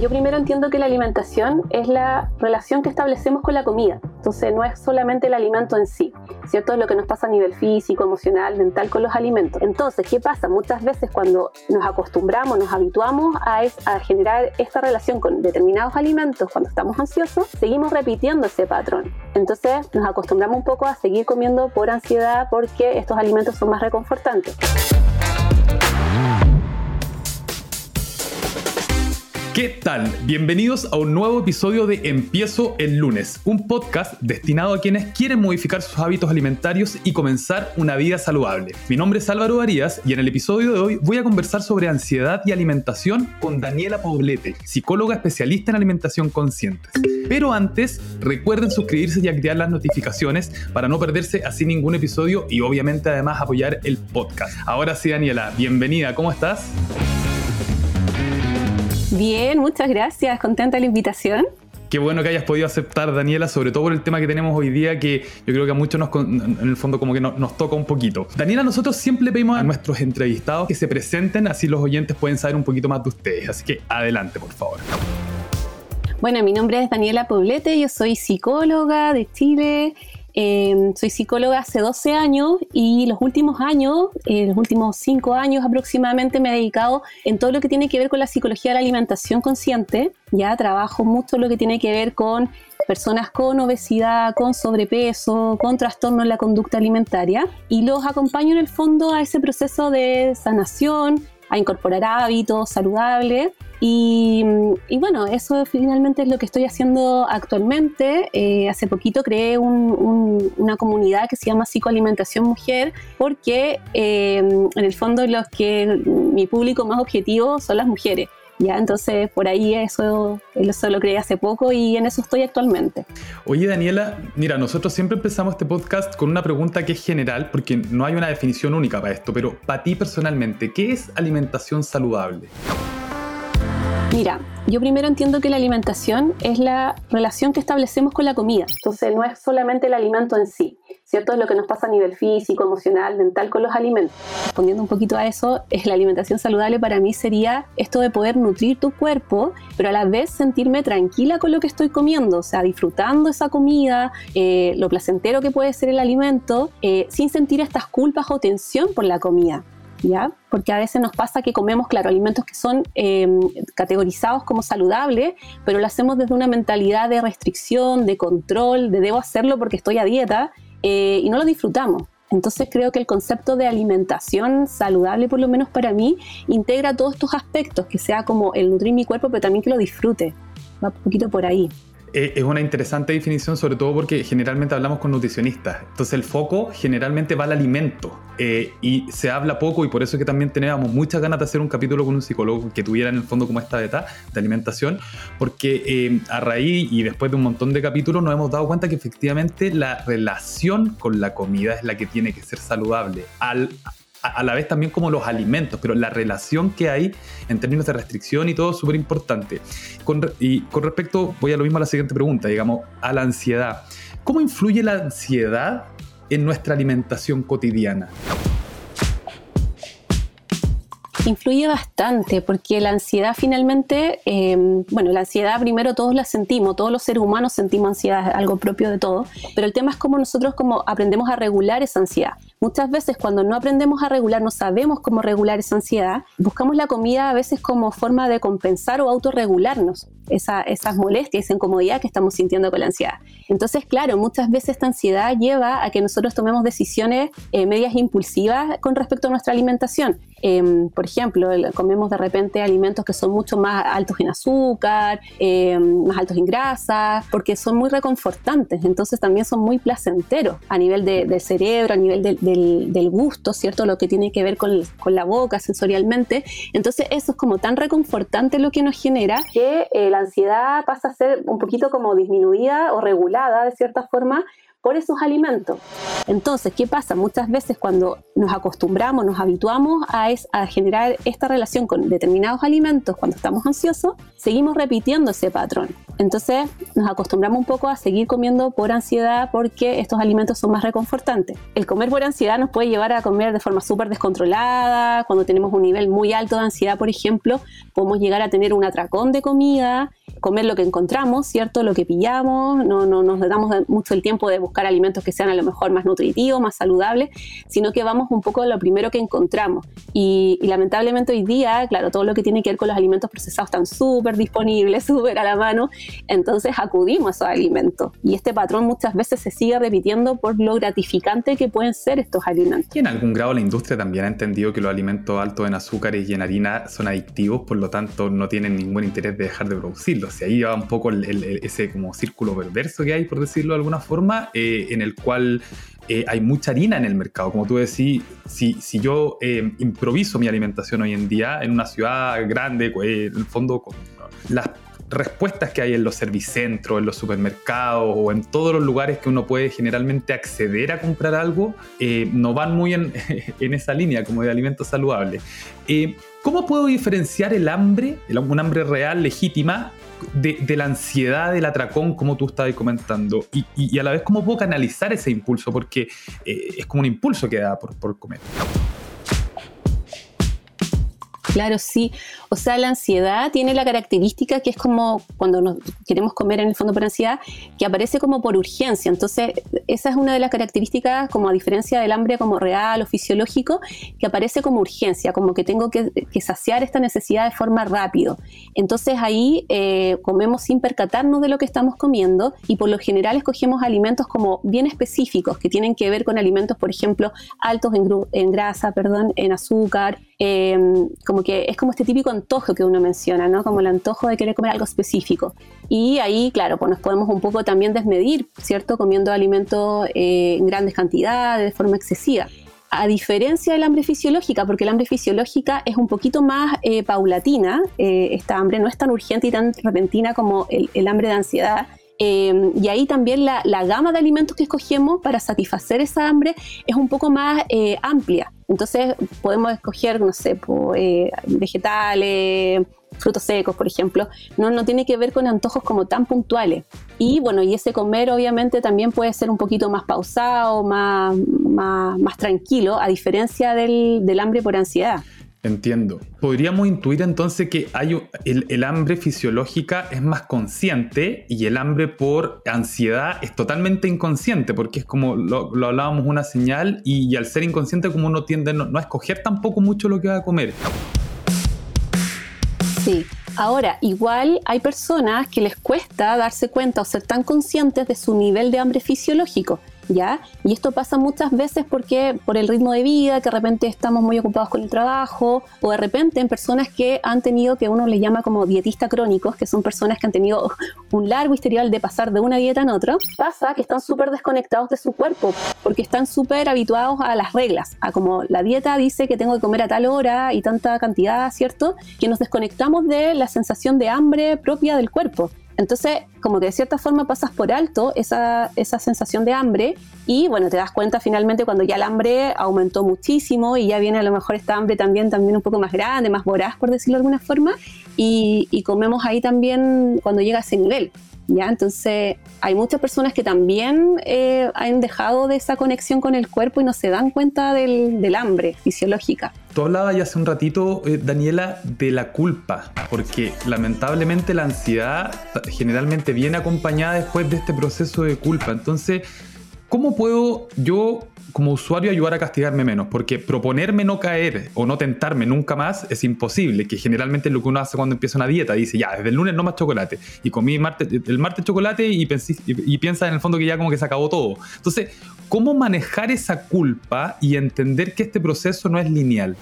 Yo primero entiendo que la alimentación es la relación que establecemos con la comida. Entonces no es solamente el alimento en sí, ¿cierto? Es lo que nos pasa a nivel físico, emocional, mental con los alimentos. Entonces, ¿qué pasa? Muchas veces cuando nos acostumbramos, nos habituamos a, a generar esta relación con determinados alimentos cuando estamos ansiosos, seguimos repitiendo ese patrón. Entonces nos acostumbramos un poco a seguir comiendo por ansiedad porque estos alimentos son más reconfortantes. ¿Qué tal? Bienvenidos a un nuevo episodio de Empiezo el lunes, un podcast destinado a quienes quieren modificar sus hábitos alimentarios y comenzar una vida saludable. Mi nombre es Álvaro Arias y en el episodio de hoy voy a conversar sobre ansiedad y alimentación con Daniela Poblete, psicóloga especialista en alimentación consciente. Pero antes, recuerden suscribirse y activar las notificaciones para no perderse así ningún episodio y obviamente además apoyar el podcast. Ahora sí, Daniela, bienvenida, ¿cómo estás? Bien, muchas gracias. Contenta de la invitación. Qué bueno que hayas podido aceptar, Daniela, sobre todo por el tema que tenemos hoy día, que yo creo que a muchos nos, en el fondo como que nos, toca un poquito. Daniela, nosotros siempre pedimos a nuestros entrevistados que se presenten, así los oyentes pueden saber un poquito más de ustedes. Así que adelante, por favor. Bueno, mi nombre es Daniela Poblete, yo soy psicóloga de Chile. Em, soy psicóloga hace 12 años y los últimos años, eh, los últimos 5 años aproximadamente, me he dedicado en todo lo que tiene que ver con la psicología de la alimentación consciente. Ya trabajo mucho lo que tiene que ver con personas con obesidad, con sobrepeso, con trastorno en la conducta alimentaria y los acompaño en el fondo a ese proceso de sanación, a incorporar hábitos saludables y, bueno, eso finalmente es lo que estoy haciendo actualmente. Eh, hace poquito creé una comunidad que se llama Psicoalimentación Mujer, porque eh, en el fondo los que mi público más objetivo son las mujeres. Ya, entonces por ahí eso, eso lo creé hace poco y en eso estoy actualmente. Oye Daniela, mira, nosotros siempre empezamos este podcast con una pregunta que es general, porque no hay una definición única para esto, pero para ti personalmente, ¿qué es alimentación saludable? Mira, yo primero entiendo que la alimentación es la relación que establecemos con la comida. Entonces no es solamente el alimento en sí, ¿cierto? Es lo que nos pasa a nivel físico, emocional, mental con los alimentos. Respondiendo un poquito a eso, es la alimentación saludable para mí sería esto de poder nutrir tu cuerpo, pero a la vez sentirme tranquila con lo que estoy comiendo, o sea, disfrutando esa comida, eh, lo placentero que puede ser el alimento, eh, sin sentir estas culpas o tensión por la comida. ¿Ya? Porque a veces nos pasa que comemos, claro, alimentos que son eh, categorizados como saludables, pero lo hacemos desde una mentalidad de restricción, de control, de debo hacerlo porque estoy a dieta, eh, y no lo disfrutamos. Entonces creo que el concepto de alimentación saludable, por lo menos para mí, integra todos estos aspectos, que sea como el nutrir mi cuerpo, pero también que lo disfrute. Va un poquito por ahí. Eh, es una interesante definición, sobre todo porque generalmente hablamos con nutricionistas. Entonces el foco generalmente va al alimento eh, y se habla poco y por eso es que también teníamos muchas ganas de hacer un capítulo con un psicólogo que tuviera en el fondo como esta beta de alimentación, porque eh, a raíz y después de un montón de capítulos nos hemos dado cuenta que efectivamente la relación con la comida es la que tiene que ser saludable. Al, a la vez también como los alimentos, pero la relación que hay en términos de restricción y todo es súper importante. y con respecto, voy a lo mismo a la siguiente pregunta, digamos, a la ansiedad. ¿Cómo influye la ansiedad en nuestra alimentación cotidiana? Influye bastante porque la ansiedad finalmente, eh, bueno, la ansiedad primero todos la sentimos, todos los seres humanos sentimos ansiedad, es algo propio de todo, pero el tema es cómo nosotros como aprendemos a regular esa ansiedad. Muchas veces cuando no aprendemos a regular, no sabemos cómo regular esa ansiedad, buscamos la comida a veces como forma de compensar o autorregularnos esa, esas molestias, esa incomodidad que estamos sintiendo con la ansiedad. Entonces, claro, muchas veces esta ansiedad lleva a que nosotros tomemos decisiones eh, medias impulsivas con respecto a nuestra alimentación. Em, por ejemplo, comemos de repente alimentos que son mucho más altos en azúcar, em, más altos en grasa, porque son muy reconfortantes, entonces también son muy placenteros a nivel del cerebro, a nivel del, gusto, ¿cierto? Lo que tiene que ver con, con, la boca sensorialmente. Entonces eso es como tan reconfortante lo que nos genera que eh, la ansiedad pasa a ser un poquito como disminuida o regulada de cierta forma por esos alimentos. Entonces, ¿qué pasa? Muchas veces cuando nos acostumbramos, nos habituamos a, a, generar esta relación con determinados alimentos cuando estamos ansiosos, seguimos repitiendo ese patrón. Entonces nos acostumbramos un poco a seguir comiendo por ansiedad porque estos alimentos son más reconfortantes. El comer por ansiedad nos puede llevar a comer de forma súper descontrolada, cuando tenemos un nivel muy alto de ansiedad, por ejemplo, podemos llegar a tener un atracón de comida comer lo que encontramos, ¿cierto? Lo que pillamos, no, no nos damos mucho el tiempo de buscar alimentos que sean a lo mejor más nutritivos, más saludables, sino que vamos un poco a lo primero que encontramos. Y, lamentablemente hoy día, claro, todo lo que tiene que ver con los alimentos procesados están súper disponibles, súper a la mano, entonces acudimos a esos alimentos. Y este patrón muchas veces se sigue repitiendo por lo gratificante que pueden ser estos alimentos. Y en algún grado la industria también ha entendido que los alimentos altos en azúcares y en harina son adictivos, por lo tanto no tienen ningún interés de dejar de producirlos y ahí va un poco ese como círculo perverso que hay, por decirlo de alguna forma, eh, en el cual eh, hay mucha harina en el mercado. Como tú decís, si, si yo eh, improviso mi alimentación hoy en día en una ciudad grande, en el fondo, las respuestas que hay en los servicentros, en los supermercados o en todos los lugares que uno puede generalmente acceder a comprar algo, no van muy en, esa línea como de alimentos saludables. ¿Cómo puedo diferenciar el hambre, un hambre real, legítima, de, la ansiedad, del atracón, como tú estabas comentando? Y, a la vez, ¿cómo puedo canalizar ese impulso? Porque eh, es como un impulso que da por comer. Claro, sí. O sea, la ansiedad tiene la característica que es como cuando nos queremos comer en el fondo por ansiedad, que aparece como por urgencia. Entonces, esa es una de las características, como a diferencia del hambre como real o fisiológico, que aparece como urgencia, como que tengo que, saciar esta necesidad de forma rápido. Entonces ahí eh, comemos sin percatarnos de lo que estamos comiendo y por lo general escogemos alimentos como bien específicos, que tienen que ver con alimentos, por ejemplo, altos en, en grasa, perdón, en azúcar, Em, como que es como este típico antojo que uno menciona, ¿no? Como el antojo de querer comer algo específico. Y ahí, claro, pues nos podemos un poco también desmedir, ¿cierto? Comiendo alimentos eh, en grandes cantidades, de forma excesiva. A diferencia del hambre fisiológica, porque el hambre fisiológica es un poquito más eh, paulatina, eh, esta hambre no es tan urgente y tan repentina como el, hambre de ansiedad, y ahí también la, la, gama de alimentos que escogemos para satisfacer esa hambre es un poco más amplia. Entonces podemos escoger, no sé, eh, vegetales, frutos secos, por ejemplo. No, no tiene que ver con antojos como tan puntuales. Y bueno, y ese comer obviamente también puede ser un poquito más pausado, más, más, tranquilo, a diferencia del, hambre por ansiedad. Entiendo. Podríamos intuir entonces que hay el, hambre fisiológica es más consciente y el hambre por ansiedad es totalmente inconsciente, porque es como lo, hablábamos una señal y, al ser inconsciente como uno tiende no, no a escoger tampoco mucho lo que va a comer. Sí. Ahora, igual hay personas que les cuesta darse cuenta o ser tan conscientes de su nivel de hambre fisiológico. Y esto pasa muchas veces porque por el ritmo de vida, que de repente estamos muy ocupados con el trabajo, o de repente en personas que han tenido, que uno les llama como dietistas crónicos, que son personas que han tenido un largo historial de pasar de una dieta en otra, pasa que están súper desconectados de su cuerpo, porque están súper habituados a las reglas, a como la dieta dice que tengo que comer a tal hora y tanta cantidad, ¿cierto? Que nos desconectamos de la sensación de hambre propia del cuerpo. Entonces, como que de cierta forma pasas por alto esa, esa, sensación de hambre y bueno, te das cuenta finalmente cuando ya el hambre aumentó muchísimo y ya viene a lo mejor esta hambre también, también un poco más grande, más voraz, por decirlo de alguna forma, y, y comemos ahí también cuando llega a ese nivel. ¿Ya? Entonces, hay muchas personas que también eh, han dejado de esa conexión con el cuerpo y no se dan cuenta del, hambre fisiológica. Tú hablabas ya hace un ratito, eh, Daniela, de la culpa, porque lamentablemente la ansiedad generalmente viene acompañada después de este proceso de culpa. Entonces, ¿cómo puedo yo como usuario ayudar a castigarme menos, porque proponerme no caer o no tentarme nunca más es imposible, que generalmente es lo que uno hace cuando empieza una dieta, dice, ya, desde el lunes no más chocolate, y comí el martes chocolate y, y piensa en el fondo que ya como que se acabó todo. Entonces, ¿cómo manejar esa culpa y entender que este proceso no es lineal?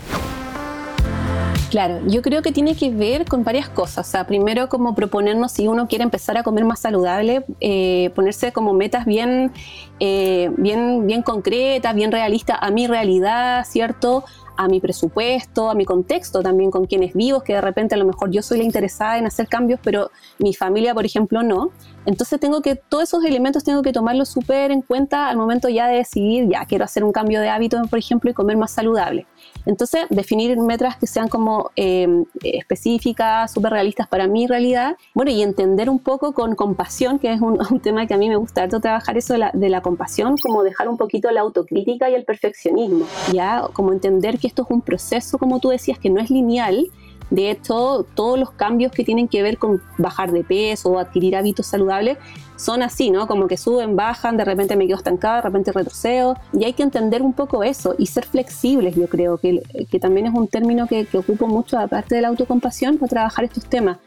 Claro, yo creo que tiene que ver con varias cosas. O sea, primero como proponernos si uno quiere empezar a comer más saludable, eh, ponerse como metas bien, eh, bien, bien concretas, bien realistas a mi realidad, ¿cierto? A mi presupuesto, a mi contexto también con quienes vivo, que de repente a lo mejor yo soy la interesada en hacer cambios, pero mi familia, por ejemplo, no. Entonces tengo que, todos esos elementos tengo que tomarlos súper en cuenta al momento ya de decidir, ya quiero hacer un cambio de hábito, por ejemplo, y comer más saludable. Entonces, definir metas que sean como em, específicas, súper realistas para mi realidad, bueno, y entender un poco con compasión, que es un, tema que a mí me gusta harto trabajar eso de la, de la, compasión, como dejar un poquito la autocrítica y el perfeccionismo, ya, como entender que esto es un proceso, como tú decías, que no es lineal, de hecho, todos los cambios que tienen que ver con bajar de peso o adquirir hábitos saludables son así, ¿no? Como que suben, bajan, de repente me quedo estancada, de repente retrocedo. Y hay que entender un poco eso y ser flexibles, yo creo, que, que también es un término que, que ocupo mucho, aparte de la autocompasión, para trabajar estos temas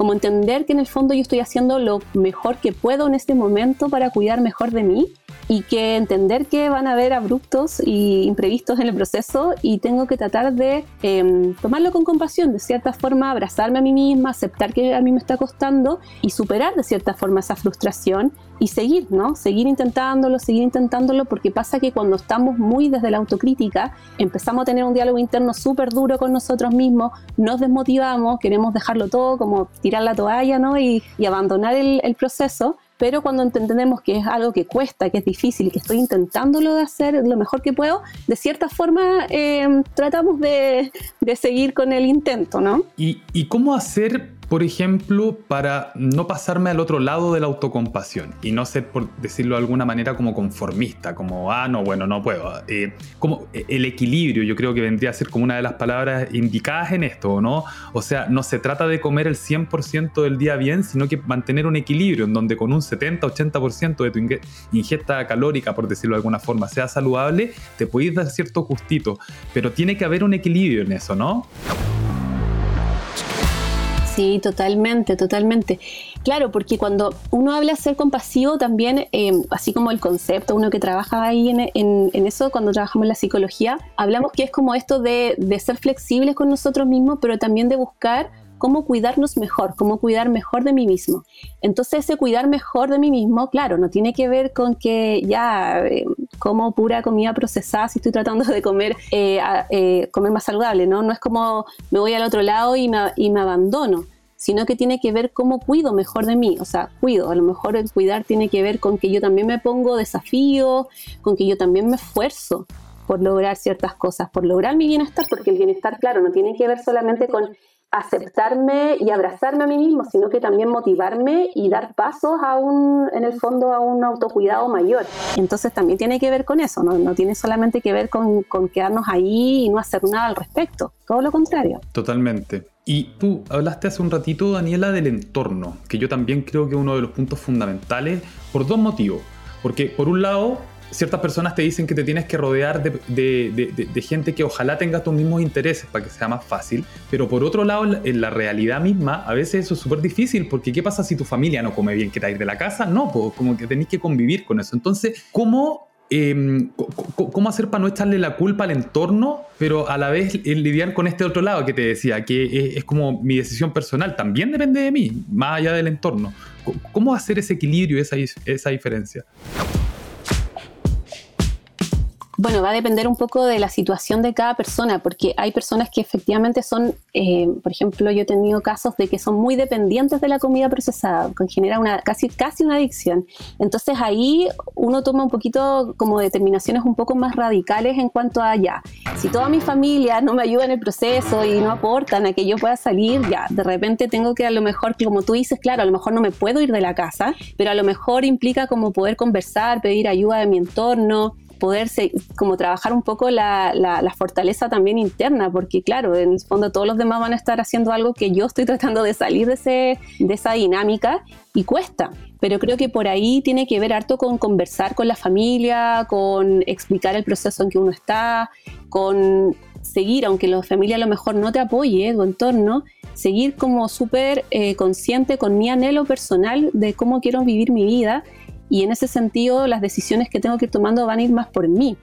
como entender que en el fondo yo estoy haciendo lo mejor que puedo en este momento para cuidar mejor de mí y que entender que van a haber abruptos y imprevistos en el proceso y tengo que tratar de em, tomarlo con compasión, de cierta forma abrazarme a mí misma, aceptar que a mí me está costando y superar de cierta forma esa frustración y seguir, ¿no? Seguir intentándolo, seguir intentándolo, porque pasa que cuando estamos muy desde la autocrítica, empezamos a tener un diálogo interno súper duro con nosotros mismos, nos desmotivamos, queremos dejarlo todo, como tirar la toalla, ¿no? Y, abandonar el, proceso pero cuando entendemos que es algo que cuesta, que es difícil y que estoy intentándolo de hacer lo mejor que puedo, de cierta forma eh, tratamos de, de, seguir con el intento, ¿no? ¿Y, ¿Y cómo hacer por ejemplo, para no pasarme al otro lado de la autocompasión y no ser, por decirlo de alguna manera, como conformista, como, ah, no, bueno, no puedo. Eh, como eh, el equilibrio, yo creo que vendría a ser como una de las palabras indicadas en esto, ¿no? O sea, no se trata de comer el 100% del día bien, sino que mantener un equilibrio en donde con un 70-80% de tu ingesta calórica, por decirlo de alguna forma, sea saludable, te puedes dar cierto gustito, pero tiene que haber un equilibrio en eso, ¿no? Sí, totalmente, totalmente. Claro, porque cuando uno habla de ser compasivo, también, eh, así como el concepto, uno que trabaja ahí en, eso, cuando trabajamos en la psicología, hablamos que es como esto de, de ser flexibles con nosotros mismos, pero también de buscar cómo cuidarnos mejor, cómo cuidar mejor de mí mismo. Entonces ese cuidar mejor de mí mismo, claro, no tiene que ver con que ya eh, como pura comida procesada si estoy tratando de comer, eh, eh, comer más saludable, ¿no? No es como me voy al otro lado y me, y me abandono sino que tiene que ver cómo cuido mejor de mí, o sea, cuido, a lo mejor el cuidar tiene que ver con que yo también me pongo desafíos, con que yo también me esfuerzo por lograr ciertas cosas, por lograr mi bienestar, porque el bienestar, claro, no tiene que ver solamente con aceptarme y abrazarme a mí mismo, sino que también motivarme y dar pasos a un, en el fondo, a un autocuidado mayor. Entonces también tiene que ver con eso, no, no tiene solamente que ver con, con, quedarnos ahí y no hacer nada al respecto, todo lo contrario. Totalmente. Y tú hablaste hace un ratito, Daniela, del entorno, que yo también creo que es uno de los puntos fundamentales por dos motivos. Porque por un lado, ciertas personas te dicen que te tienes que rodear de, gente que ojalá tenga tus mismos intereses para que sea más fácil, pero por otro lado, en la realidad misma, a veces eso es súper difícil, porque ¿qué pasa si tu familia no come bien? ¿Que ir de la casa? No, pues como que tenés que convivir con eso. Entonces, ¿cómo em, cómo hacer para no echarle la culpa al entorno, pero a la vez lidiar con este otro lado que te decía, que es, como mi decisión personal, también depende de mí, más allá del entorno. ¿Cómo hacer ese equilibrio, esa, esa diferencia? Bueno, va a depender un poco de la situación de cada persona, porque hay personas que efectivamente son, eh, por ejemplo, yo he tenido casos de que son muy dependientes de la comida procesada, que genera una, casi, casi una adicción. Entonces ahí uno toma un poquito como determinaciones un poco más radicales en cuanto a ya, si toda mi familia no me ayuda en el proceso y no aportan a que yo pueda salir, ya, de repente tengo que a lo mejor, como tú dices, claro, a lo mejor no me puedo ir de la casa, pero a lo mejor implica como poder conversar, pedir ayuda de mi entorno, poderse como trabajar un poco la, la, fortaleza también interna, porque claro, en el fondo todos los demás van a estar haciendo algo que yo estoy tratando de salir de, ese, de esa dinámica y cuesta. Pero creo que por ahí tiene que ver harto con conversar con la familia, con explicar el proceso en que uno está, con seguir, aunque la familia a lo mejor no te apoye, tu entorno, seguir como súper eh, consciente con mi anhelo personal de cómo quiero vivir mi vida y en ese sentido las decisiones que tengo que ir tomando van a ir más por mí.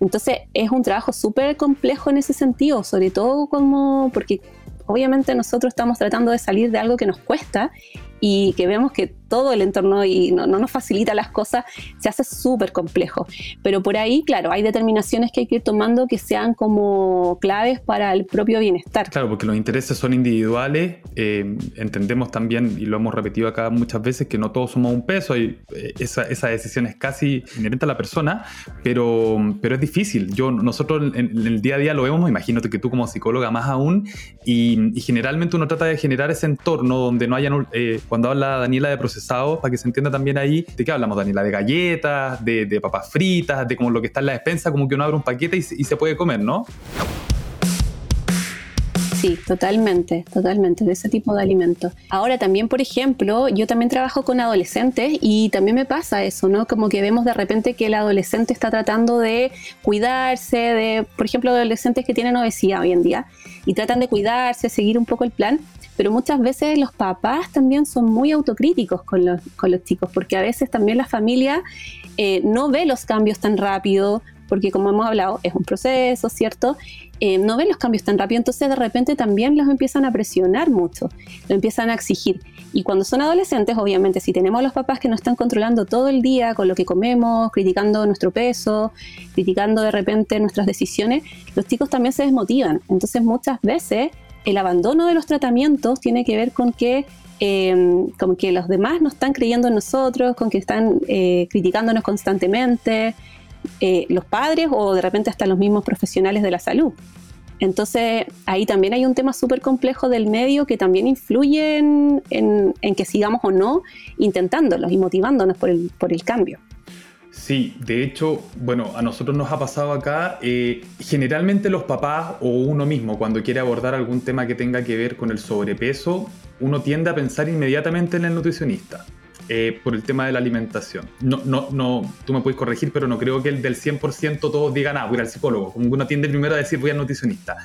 Entonces es un trabajo súper complejo en ese sentido, sobre todo como porque obviamente nosotros estamos tratando de salir de algo que nos cuesta y que vemos que todo el entorno y no, nos facilita las cosas, se hace súper complejo. Pero por ahí, claro, hay determinaciones que hay que ir tomando que sean como claves para el propio bienestar. Claro, porque los intereses son individuales. Eh, entendemos también, y lo hemos repetido acá muchas veces, que no todos somos un peso. Y eh, esa, esa, decisión es casi inherente a la persona, pero, pero es difícil. Yo, nosotros en, el día a día lo vemos, imagínate que tú como psicóloga más aún, y, generalmente uno trata de generar ese entorno donde no haya, eh, cuando habla Daniela de procesados, para que se entienda también ahí, ¿de qué hablamos, Daniela? De galletas, de, papas fritas, de como lo que está en la despensa, como que uno abre un paquete y, y se puede comer, ¿no? Sí, totalmente, totalmente, de ese tipo de alimentos. Ahora también, por ejemplo, yo también trabajo con adolescentes y también me pasa eso, ¿no? Como que vemos de repente que el adolescente está tratando de cuidarse, de, por ejemplo, adolescentes que tienen obesidad hoy en día y tratan de cuidarse, seguir un poco el plan, pero muchas veces los papás también son muy autocríticos con los, con los chicos, porque a veces también la familia eh, no ve los cambios tan rápido, porque como hemos hablado, es un proceso, ¿cierto? Eh, no ven los cambios tan rápido, entonces de repente también los empiezan a presionar mucho, lo empiezan a exigir. Y cuando son adolescentes, obviamente, si tenemos a los papás que nos están controlando todo el día con lo que comemos, criticando nuestro peso, criticando de repente nuestras decisiones, los chicos también se desmotivan. Entonces muchas veces el abandono de los tratamientos tiene que ver con que eh, que los demás no están creyendo en nosotros, con que están eh, criticándonos constantemente, eh, los padres o de repente hasta los mismos profesionales de la salud. Entonces ahí también hay un tema súper complejo del medio que también influye en, que sigamos o no intentándolos y motivándonos por el, por el cambio. Sí, de hecho, bueno, a nosotros nos ha pasado acá, eh, generalmente los papás o uno mismo cuando quiere abordar algún tema que tenga que ver con el sobrepeso, uno tiende a pensar inmediatamente en el nutricionista. Eh, por el tema de la alimentación. No, no, no, tú me puedes corregir, pero no creo que el del 100% todos digan, ah, voy al psicólogo. Como uno tiende primero a decir, voy al nutricionista.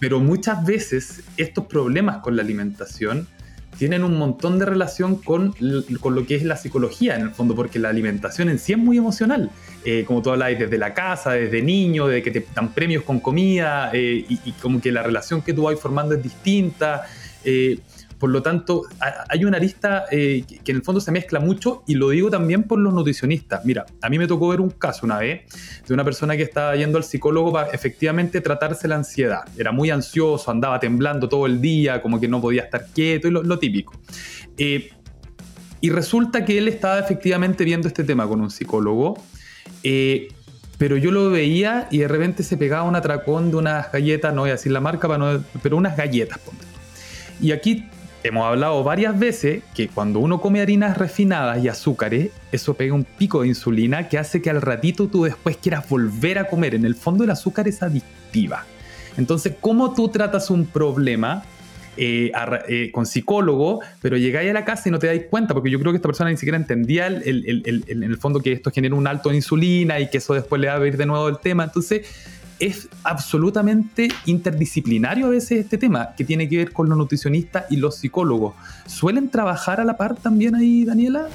Pero muchas veces estos problemas con la alimentación tienen un montón de relación con, con, lo que es la psicología, en el fondo, porque la alimentación en sí es muy emocional. Eh, como tú hablas desde la casa, desde niño, de que te dan premios con comida, eh, y, como que la relación que tú vas formando es distinta. Por lo tanto, hay una arista eh, que en el fondo se mezcla mucho y lo digo también por los nutricionistas. Mira, a mí me tocó ver un caso una vez de una persona que estaba yendo al psicólogo para efectivamente tratarse la ansiedad. Era muy ansioso, andaba temblando todo el día, como que no podía estar quieto y lo, típico. Eh, y resulta que él estaba efectivamente viendo este tema con un psicólogo. Eh, pero yo lo veía y de repente se pegaba un atracón de unas galletas, no voy a decir la marca, pero unas galletas. Y aquí hemos hablado varias veces que cuando uno come harinas refinadas y azúcares, eso pega un pico de insulina que hace que al ratito tú después quieras volver a comer. En el fondo el azúcar es adictiva. Entonces, ¿cómo tú tratas un problema eh, eh, con psicólogo, pero llegáis a la casa y no te dais cuenta? Porque yo creo que esta persona ni siquiera entendía en el fondo que esto genera un alto de insulina y que eso después le va a ver de nuevo el tema. Entonces, es absolutamente interdisciplinario a veces este tema, que tiene que ver con los nutricionistas y los psicólogos. ¿Suelen trabajar a la par también ahí, Daniela?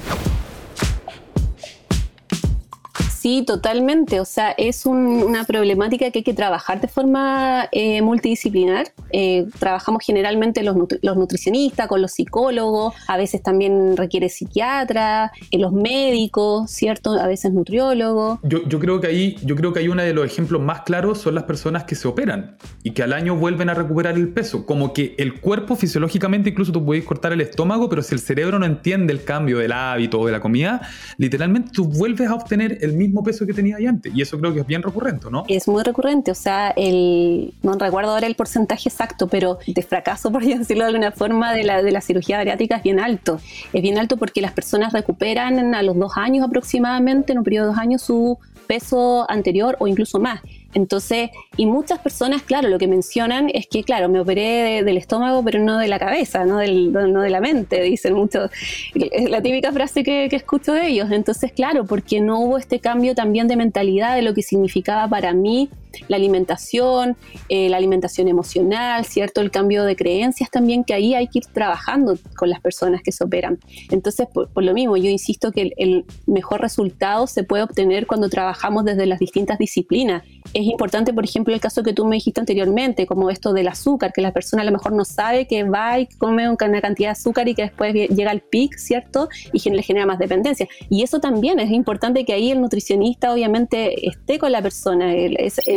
Sí, totalmente. O sea, es una problemática que hay que trabajar de forma eh, multidisciplinar. Eh, trabajamos generalmente los, nutricionistas, con los psicólogos, a veces también requiere psiquiatra, eh, los médicos, ¿cierto? A veces nutriólogos. Yo, creo que ahí, yo creo que hay uno de los ejemplos más claros son las personas que se operan y que al año vuelven a recuperar el peso. Como que el cuerpo fisiológicamente, incluso tú puedes cortar el estómago, pero si el cerebro no entiende el cambio del hábito o de la comida, literalmente tú vuelves a obtener el mismo peso que tenía ahí antes. Y eso creo que es bien recurrente, ¿no? Es muy recurrente, o sea, el, no recuerdo ahora el porcentaje exacto, pero de fracaso, por decirlo de alguna forma, de la, de la cirugía bariátrica es bien alto. Es bien alto porque las personas recuperan a los dos años aproximadamente, en un periodo de dos años, su peso anterior o incluso más. Entonces, y muchas personas, claro, lo que mencionan es que, claro, me operé del estómago, pero no de la cabeza, no, del, no de la mente, dicen mucho. Es la típica frase que, que, escucho de ellos. Entonces, claro, porque no hubo este cambio también de mentalidad de lo que significaba para mí la alimentación, eh, la alimentación emocional, ¿cierto? El cambio de creencias también, que ahí hay que ir trabajando con las personas que se operan. Entonces, por, lo mismo, yo insisto que el, mejor resultado se puede obtener cuando trabajamos desde las distintas disciplinas. Es importante, por ejemplo, el caso que tú me dijiste anteriormente, como esto del azúcar, que la persona a lo mejor no sabe que va y come una cantidad de azúcar y que después llega al pic, ¿cierto? Y le genera más dependencia. Y eso también es importante que ahí el nutricionista obviamente esté con la persona.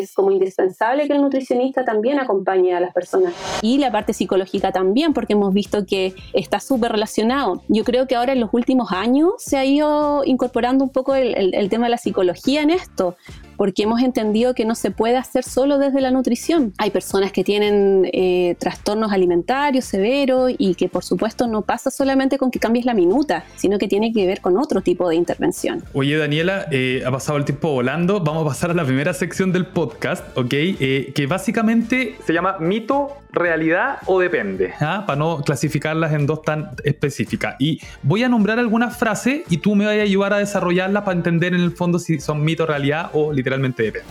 Es como indispensable que el nutricionista también acompañe a las personas. Y la parte psicológica también, porque hemos visto que está súper relacionado. Yo creo que ahora en los últimos años se ha ido incorporando un poco el, el tema de la psicología en esto, porque hemos entendido que no se puede hacer solo desde la nutrición. Hay personas que tienen eh, trastornos alimentarios severos y que por supuesto no pasa solamente con que cambies la minuta, sino que tiene que ver con otro tipo de intervención. Oye Daniela, eh, ha pasado el tiempo volando, vamos a pasar a la primera sección del podcast, ¿ok? Eh, que básicamente se llama mito, realidad o depende, ¿ah? para no clasificarlas en dos tan específicas. Y voy a nombrar algunas frases y tú me vas a ayudar a desarrollarlas para entender en el fondo si son mito, realidad o literalmente depende.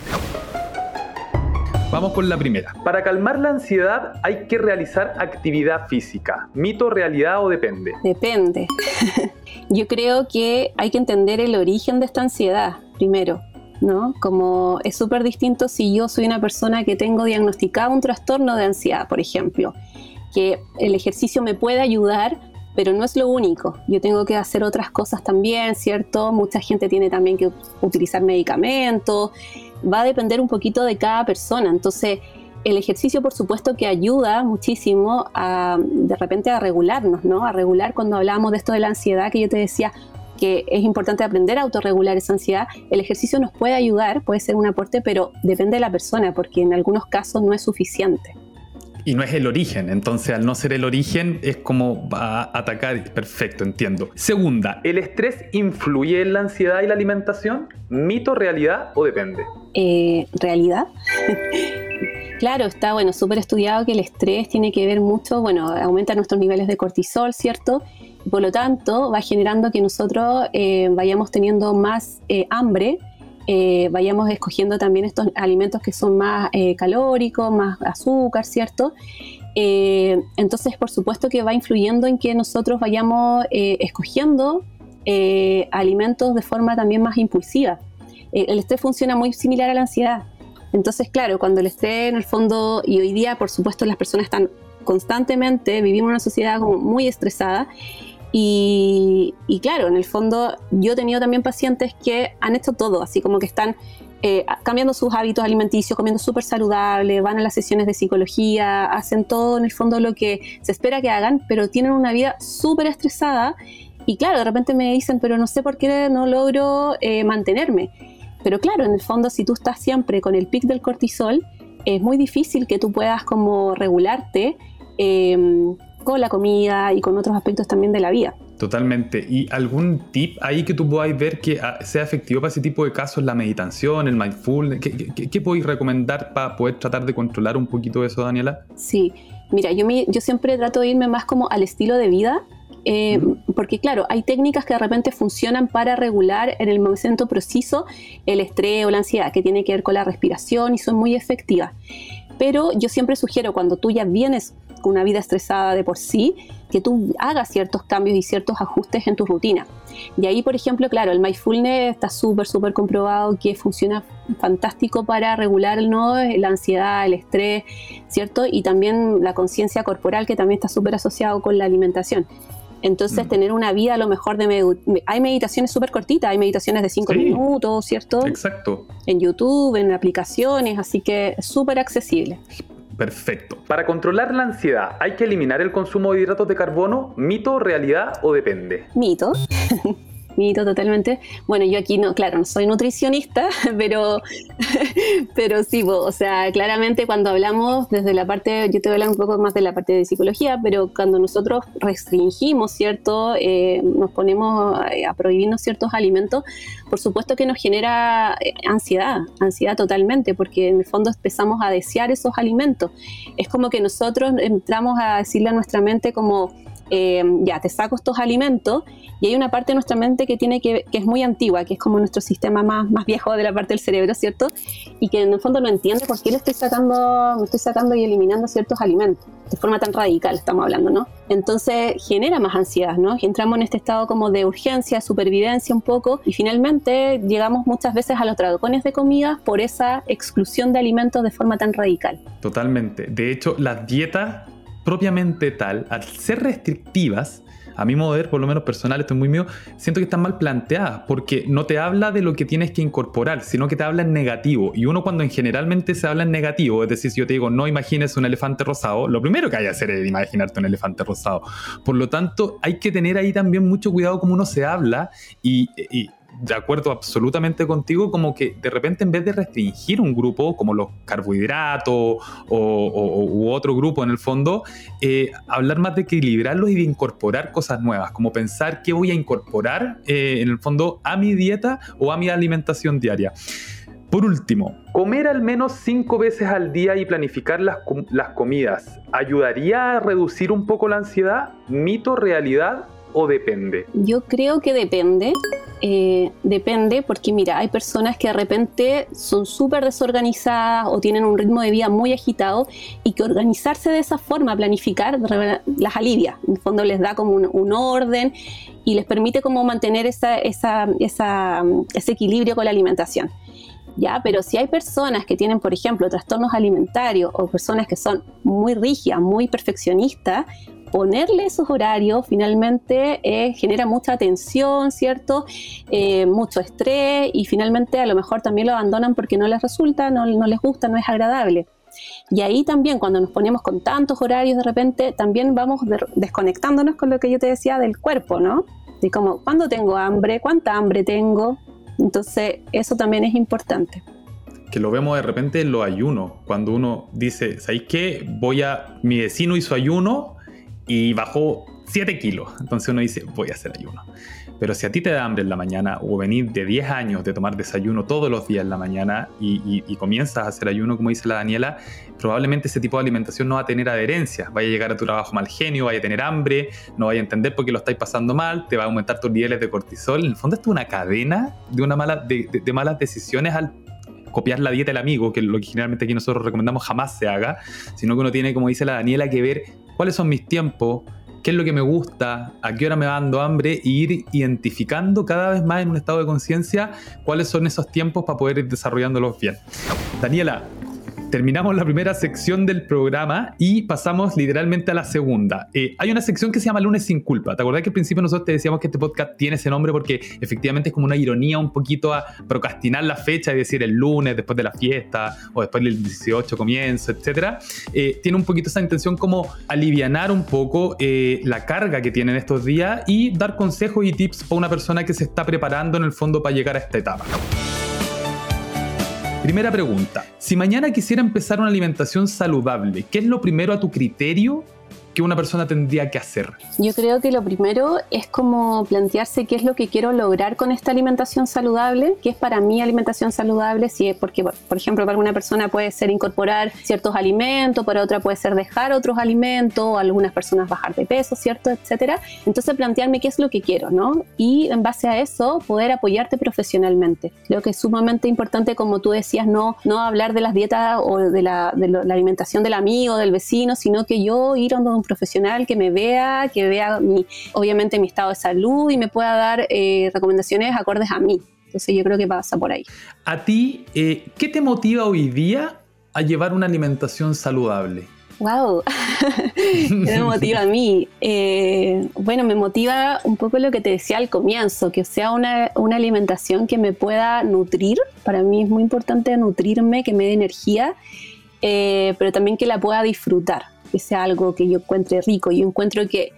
Vamos con la primera. Para calmar la ansiedad hay que realizar actividad física. ¿Mito, realidad o depende? Depende. Yo creo que hay que entender el origen de esta ansiedad primero. ¿No? Como es súper distinto si yo soy una persona que tengo diagnosticado un trastorno de ansiedad, por ejemplo, que el ejercicio me puede ayudar, pero no es lo único. Yo tengo que hacer otras cosas también, ¿cierto? Mucha gente tiene también que utilizar medicamentos. Va a depender un poquito de cada persona. Entonces, el ejercicio, por supuesto, que ayuda muchísimo a, de repente, a regularnos, ¿no? A regular cuando hablamos de esto de la ansiedad, que yo te decía que es importante aprender a autorregular esa ansiedad. El ejercicio nos puede ayudar, puede ser un aporte, pero depende de la persona, porque en algunos casos no es suficiente y no es el origen. Entonces, al no ser el origen, es como va a atacar. Perfecto, entiendo. Segunda, ¿el estrés influye en la ansiedad y la alimentación? ¿Mito, realidad o depende? Eh, realidad. claro, está bueno, súper estudiado que el estrés tiene que ver mucho, bueno, aumenta nuestros niveles de cortisol, ¿cierto? Por lo tanto, va generando que nosotros eh, vayamos teniendo más eh, hambre eh, vayamos escogiendo también estos alimentos que son más calóricos, más azúcar, ¿cierto? Entonces, por supuesto que va influyendo en que nosotros vayamos escogiendo alimentos de forma también más impulsiva. el estrés funciona muy similar a la ansiedad. Entonces, claro, cuando el estrés en el fondo, y hoy día, por supuesto, las personas están constantemente, vivimos una sociedad como muy estresada, y, claro, en el fondo yo he tenido también pacientes que han hecho todo, así como que están eh, cambiando sus hábitos alimenticios, comiendo súper saludable, van a las sesiones de psicología, hacen todo en el fondo lo que se espera que hagan, pero tienen una vida súper estresada y claro, de repente me dicen, pero no sé por qué no logro eh, mantenerme. Pero claro, en el fondo si tú estás siempre con el pic del cortisol, es muy difícil que tú puedas como regularte. Eh, con la comida y con otros aspectos también de la vida. Totalmente. ¿Y algún tip ahí que tú podáis ver que ah, sea efectivo para ese tipo de casos? La meditación, el mindfulness. ¿Qué, podéis recomendar para poder tratar de controlar un poquito eso, Daniela? Sí. Mira, yo, yo siempre trato de irme más como al estilo de vida, eh, porque claro, hay técnicas que de repente funcionan para regular en el momento preciso el estrés o la ansiedad, que tiene que ver con la respiración y son muy efectivas. Pero yo siempre sugiero cuando tú ya vienes una vida estresada de por sí, que tú hagas ciertos cambios y ciertos ajustes en tu rutina. Y ahí, por ejemplo, claro, el mindfulness está súper, súper comprobado que funciona fantástico para regular ¿no? la ansiedad, el estrés, ¿cierto? Y también la conciencia corporal, que también está súper asociado con la alimentación. Entonces, mm. tener una vida a lo mejor de... Hay meditaciones súper cortitas, hay meditaciones de 5 minutos, ¿cierto? Exacto. En YouTube, en aplicaciones, así que súper accesible. Perfecto. Para controlar la ansiedad, ¿hay que eliminar el consumo de hidratos de carbono? ¿Mito, realidad o depende? Mito. mito totalmente. Bueno, yo aquí no, claro, no soy nutricionista, pero, pero sí, o sea, claramente cuando hablamos desde la parte, yo te voy a hablar un poco más de la parte de psicología, pero cuando nosotros restringimos, ¿cierto? Eh, nos ponemos a prohibirnos ciertos alimentos, por supuesto que nos genera eh, ansiedad, ansiedad totalmente, porque en el fondo empezamos a desear esos alimentos. Es como que nosotros entramos a decirle a nuestra mente como, eh, ya, te saco estos alimentos y hay una parte de nuestra mente que tiene que, es muy antigua, que es como nuestro sistema más, más viejo de la parte del cerebro, ¿cierto? Y que en el fondo no entiende por qué le estoy sacando, me estoy sacando y eliminando ciertos alimentos, de forma tan radical estamos hablando, ¿no? Entonces genera más ansiedad, ¿no? Y entramos en este estado como de urgencia, supervivencia un poco, y finalmente llegamos muchas veces a los tragones de comida por esa exclusión de alimentos de forma tan radical. Totalmente. De hecho, las dietas propiamente tal, al ser restrictivas, a mi modo de ver, por lo menos personal, esto es muy mío, siento que están mal planteadas, porque no te habla de lo que tienes que incorporar, sino que te habla en negativo. Y uno cuando en generalmente se habla en negativo, es decir, si yo te digo, no imagines un elefante rosado, lo primero que hay que hacer es imaginarte un elefante rosado. Por lo tanto, hay que tener ahí también mucho cuidado como uno se habla y de acuerdo absolutamente contigo, como que de repente en vez de restringir un grupo como los carbohidratos o, u otro grupo en el fondo, eh, hablar más de equilibrarlos y de incorporar cosas nuevas, como pensar qué voy a incorporar eh, en el fondo a mi dieta o a mi alimentación diaria. Por último, comer al menos cinco veces al día y planificar las, las comidas, ¿ayudaría a reducir un poco la ansiedad? ¿Mito, realidad o depende? Yo creo que depende. Eh, depende porque mira, hay personas que de repente son súper desorganizadas o tienen un ritmo de vida muy agitado y que organizarse de esa forma, planificar, las alivia. En el fondo les da como un, orden y les permite como mantener ese equilibrio con la alimentación. ¿ya? Pero si hay personas que tienen, por ejemplo, trastornos alimentarios o personas que son muy rígidas, muy perfeccionistas, ponerle esos horarios finalmente eh, genera mucha tensión, ¿cierto? Eh, mucho estrés y finalmente a lo mejor también lo abandonan porque no les resulta, no, les gusta, no es agradable. Y ahí también cuando nos ponemos con tantos horarios de repente, también vamos desconectándonos con lo que yo te decía del cuerpo, ¿no? De como, ¿cuándo tengo hambre? ¿Cuánta hambre tengo? Entonces, eso también es importante. Que lo vemos de repente en los ayunos, cuando uno dice, ¿sabéis qué? Voy a, mi vecino hizo ayuno, y bajó 7 kilos. Entonces uno dice, voy a hacer ayuno. Pero si a ti te da hambre en la mañana o venir de 10 años de tomar desayuno todos los días en la mañana y, comienzas a hacer ayuno, como dice la Daniela, probablemente ese tipo de alimentación no va a tener adherencia. Vaya a llegar a tu trabajo mal genio, vaya a tener hambre, no vaya a entender por qué lo estáis pasando mal, te va a aumentar tus niveles de cortisol. En el fondo, esto es una cadena de, una mala, de, de malas decisiones al copiar la dieta del amigo, que lo que generalmente aquí nosotros recomendamos jamás se haga, sino que uno tiene, como dice la Daniela, que ver cuáles son mis tiempos, qué es lo que me gusta, a qué hora me va dando hambre, e ir identificando cada vez más en un estado de conciencia cuáles son esos tiempos para poder ir desarrollándolos bien. Daniela, terminamos la primera sección del programa y pasamos literalmente a la segunda. Eh, hay una sección que se llama Lunes sin culpa. ¿Te acordás que al principio nosotros te decíamos que este podcast tiene ese nombre porque efectivamente es como una ironía un poquito a procrastinar la fecha y decir el lunes después de la fiesta o después del 18 comienzo, etcétera? Eh, tiene un poquito esa intención como alivianar un poco eh, la carga que tienen estos días y dar consejos y tips para una persona que se está preparando en el fondo para llegar a esta etapa. Primera pregunta. Si mañana quisiera empezar una alimentación saludable, ¿qué es lo primero a tu criterio que una persona tendría que hacer? Yo creo que lo primero es como plantearse qué es lo que quiero lograr con esta alimentación saludable, qué es para mí alimentación saludable, si es porque, por ejemplo, para alguna persona puede ser incorporar ciertos alimentos, para otra puede ser dejar otros alimentos, algunas personas bajar de peso, ¿cierto? Etcétera. Entonces plantearme qué es lo que quiero, ¿no? Y en base a eso poder apoyarte profesionalmente. Creo que es sumamente importante, como tú decías, no, no hablar de las dietas o de la, de la alimentación del amigo, del vecino, sino que yo ir a un profesional que me vea, que vea mi, obviamente mi estado de salud y me pueda dar eh, recomendaciones acordes a mí. Entonces yo creo que pasa por ahí. A ti, eh, ¿qué te motiva hoy día a llevar una alimentación saludable? Wow, ¿qué me motiva a mí? Eh, bueno, me motiva un poco lo que te decía al comienzo, que sea una, una, alimentación que me pueda nutrir. Para mí es muy importante nutrirme, que me dé energía, pero también que la pueda disfrutar que sea algo que yo encuentre rico. Yo encuentro que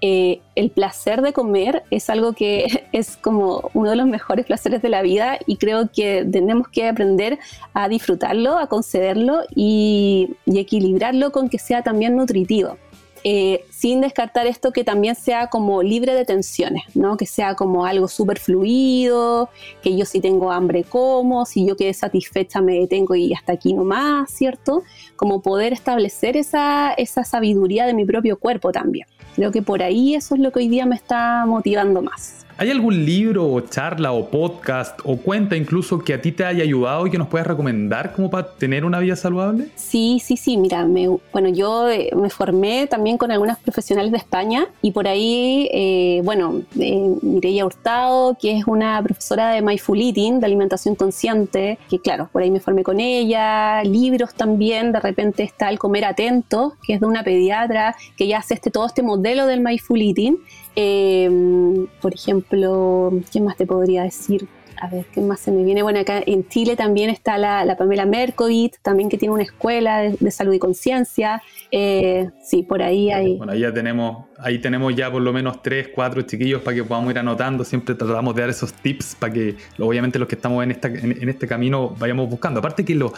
eh, el placer de comer es algo que es como uno de los mejores placeres de la vida y creo que tenemos que aprender a disfrutarlo, a concederlo y, y equilibrarlo con que sea también nutritivo. Eh, sin descartar esto que también sea como libre de tensiones, ¿no? que sea como algo súper fluido, que yo si tengo hambre como, si yo quedé satisfecha me detengo y hasta aquí nomás, ¿cierto? Como poder establecer esa, esa sabiduría de mi propio cuerpo también. Creo que por ahí eso es lo que hoy día me está motivando más. ¿Hay algún libro o charla o podcast o cuenta incluso que a ti te haya ayudado y que nos puedas recomendar como para tener una vida saludable? Sí, sí, sí. Mira, bueno, yo eh, me formé también con algunas profesionales de España y por ahí, eh, bueno, eh, Mireia Hurtado, que es una profesora de Mindful Eating, de alimentación consciente, que claro, por ahí me formé con ella. Libros también, de repente está El comer atento, que es de una pediatra que ya hace este, todo este modelo del Mindful Eating Em, por ejemplo, ¿qué más te podría decir? A ver, ¿qué más se me viene? Bueno, acá en Chile también está la, Pamela Merkovit, también que tiene una escuela de, salud y conciencia. Eh, sí, por ahí hay... Bueno, ahí ya tenemos ahí tenemos ya por lo menos tres, cuatro chiquillos para que podamos ir anotando. Siempre tratamos de dar esos tips para que, obviamente, los que estamos en, esta, en, este camino vayamos buscando. Aparte que los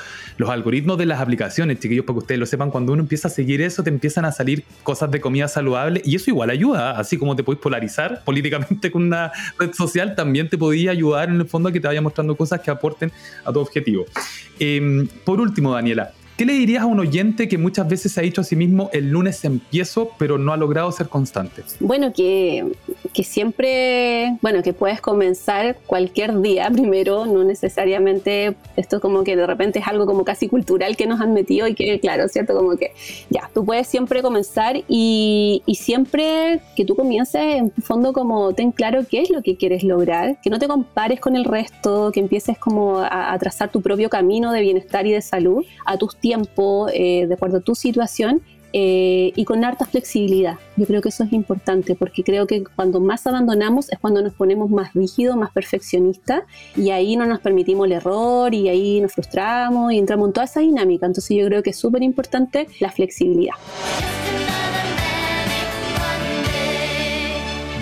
algoritmos de las aplicaciones, chiquillos, para que ustedes lo sepan, cuando uno empieza a seguir eso, te empiezan a salir cosas de comida saludable y eso igual ayuda. Así como te puedes polarizar políticamente con una red social, también te podía ayudar en el fondo a que te vaya mostrando cosas que aporten a tu objetivo. Em, por último, Daniela, ¿Qué le dirías a un oyente que muchas veces se ha dicho a sí mismo el lunes empiezo, pero no ha logrado ser constante? Bueno, que, que siempre, bueno, que puedes comenzar cualquier día primero, no necesariamente, esto como que de repente es algo como casi cultural que nos han metido y que, claro, ¿cierto? Como que ya, tú puedes siempre comenzar y, y siempre que tú comiences, en fondo como ten claro qué es lo que quieres lograr, que no te compares con el resto, que empieces como a, a trazar tu propio camino de bienestar y de salud a tus eh, de acuerdo a tu situación, eh, y con harta flexibilidad. Yo creo que eso es importante porque creo que cuando más abandonamos es cuando nos ponemos más rígidos, más perfeccionistas y ahí no nos permitimos el error y ahí nos frustramos y entramos en toda esa dinámica. Entonces yo creo que es súper importante la flexibilidad.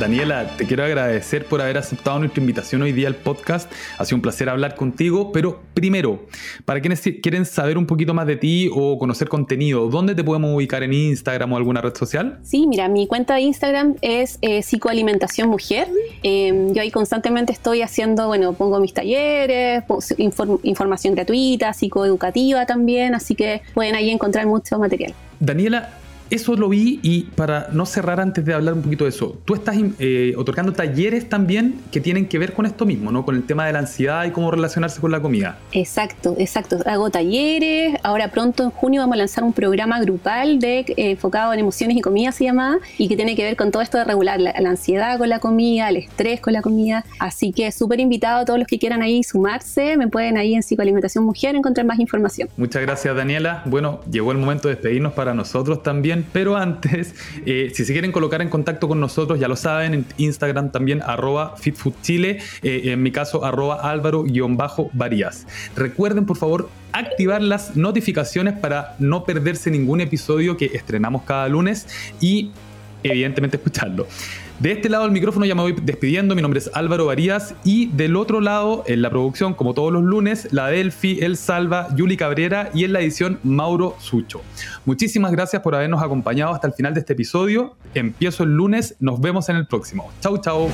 Daniela, te quiero agradecer por haber aceptado nuestra invitación hoy día al podcast. Ha sido un placer hablar contigo, pero primero, para quienes quieren saber un poquito más de ti o conocer contenido, ¿dónde te podemos ubicar en Instagram o alguna red social? Sí, mira, mi cuenta de Instagram es eh, Psicoalimentación Mujer. Em, yo ahí constantemente estoy haciendo, bueno, pongo mis talleres, información gratuita, psicoeducativa también, así que pueden ahí encontrar mucho material. Daniela, eso lo vi y para no cerrar antes de hablar un poquito de eso, tú estás eh, otorgando talleres también que tienen que ver con esto mismo, ¿no? Con el tema de la ansiedad y cómo relacionarse con la comida. Exacto, exacto. Hago talleres, ahora pronto en junio vamos a lanzar un programa grupal de, eh, enfocado en emociones y comida se llama, y que tiene que ver con todo esto de regular la, ansiedad con la comida, el estrés con la comida. Así que súper invitado a todos los que quieran ahí sumarse, me pueden ahí en Psicoalimentación Mujer encontrar más información. Muchas gracias Daniela. Bueno, llegó el momento de despedirnos para nosotros también pero antes, eh, si se quieren colocar en contacto con nosotros, ya lo saben, en Instagram también, arroba FitFoodChile, eh, en mi caso, arroba álvaro-varías. Recuerden, por favor, activar las notificaciones para no perderse ningún episodio que estrenamos cada lunes y evidentemente escucharlo. De este lado del micrófono ya me voy despidiendo. Mi nombre es Álvaro Varías. Y del otro lado, en la producción, como todos los lunes, la Delphi, El Salva, Yuli Cabrera y en la edición Mauro Sucho. Muchísimas gracias por habernos acompañado hasta el final de este episodio. Empiezo el lunes. Nos vemos en el próximo. Chau, chau.